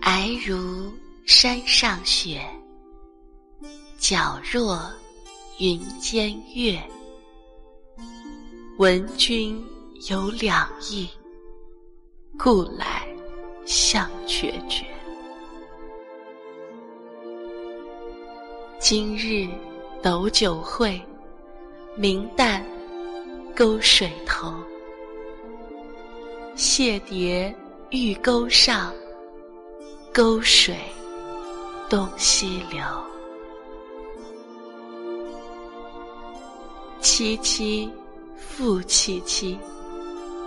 皑如山上雪，皎若云间月。闻君有两意，故来相决绝。今日斗酒会，明旦沟水头。谢蝶玉钩上，沟水东西流。萋萋复萋萋，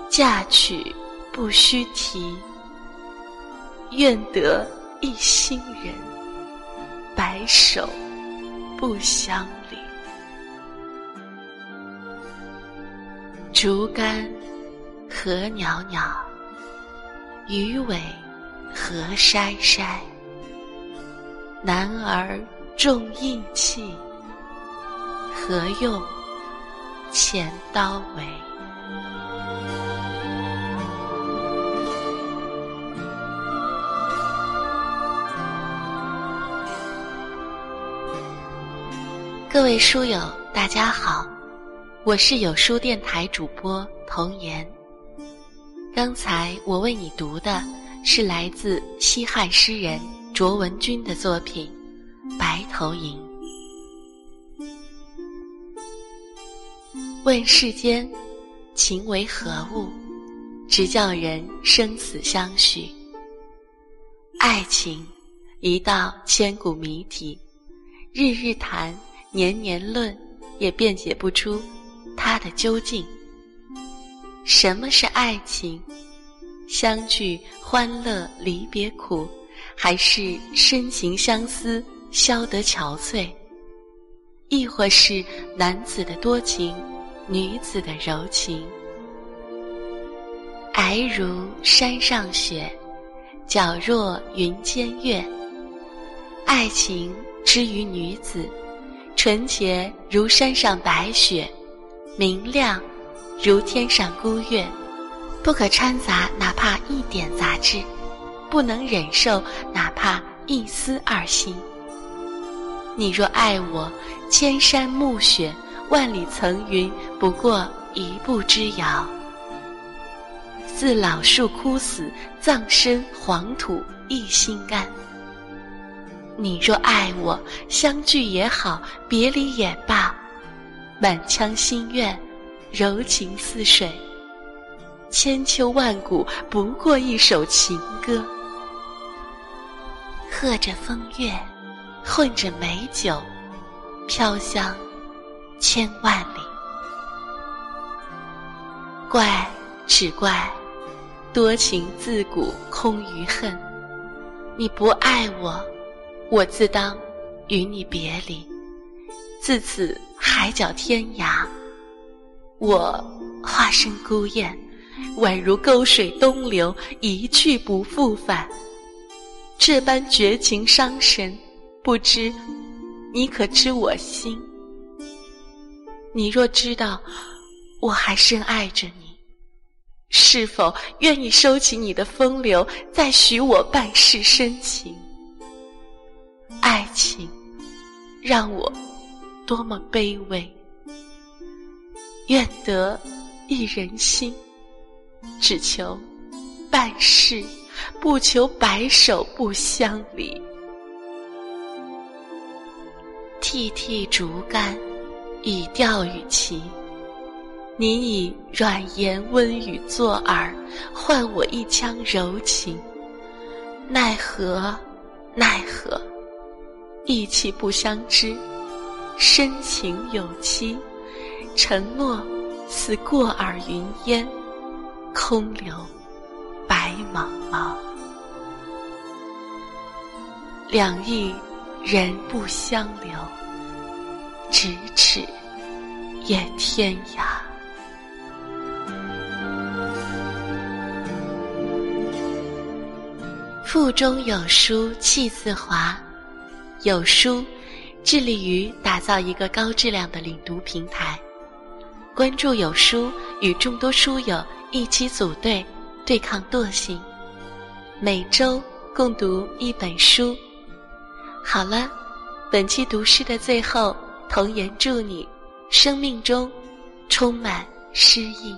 嫁娶不须啼。愿得一心人，白首。不相离，竹竿何袅袅，鱼尾何筛筛。男儿重义气，何用钱刀为？各位书友，大家好，我是有书电台主播童言。刚才我为你读的是来自西汉诗人卓文君的作品《白头吟》。问世间情为何物，直叫人生死相许。爱情一道千古谜题，日日谈。年年论，也辩解不出它的究竟。什么是爱情？相聚欢乐，离别苦，还是深情相思，消得憔悴？亦或是男子的多情，女子的柔情？皑如山上雪，皎若云间月。爱情之于女子。纯洁如山上白雪，明亮如天上孤月，不可掺杂哪怕一点杂质，不能忍受哪怕一丝二心。你若爱我，千山暮雪，万里层云，不过一步之遥。似老树枯死，葬身黄土一心甘。你若爱我，相聚也好，别离也罢，满腔心愿，柔情似水，千秋万古，不过一首情歌。和着风月，混着美酒，飘香千万里。怪只怪，多情自古空余恨。你不爱我。我自当与你别离，自此海角天涯。我化身孤雁，宛如沟水东流，一去不复返。这般绝情伤神，不知你可知我心？你若知道我还深爱着你，是否愿意收起你的风流，再许我半世深情？爱情让我多么卑微，愿得一人心，只求半世，不求白首不相离。涕涕竹竿以钓鱼鳍，你以软言温语作饵，换我一腔柔情，奈何奈何？意气不相知，深情有期，承诺似过耳云烟，空留白茫茫。两意人不相留，咫尺也天涯。腹中有书气自华。有书，致力于打造一个高质量的领读平台。关注有书，与众多书友一起组队对抗惰性，每周共读一本书。好了，本期读诗的最后，童言祝你生命中充满诗意。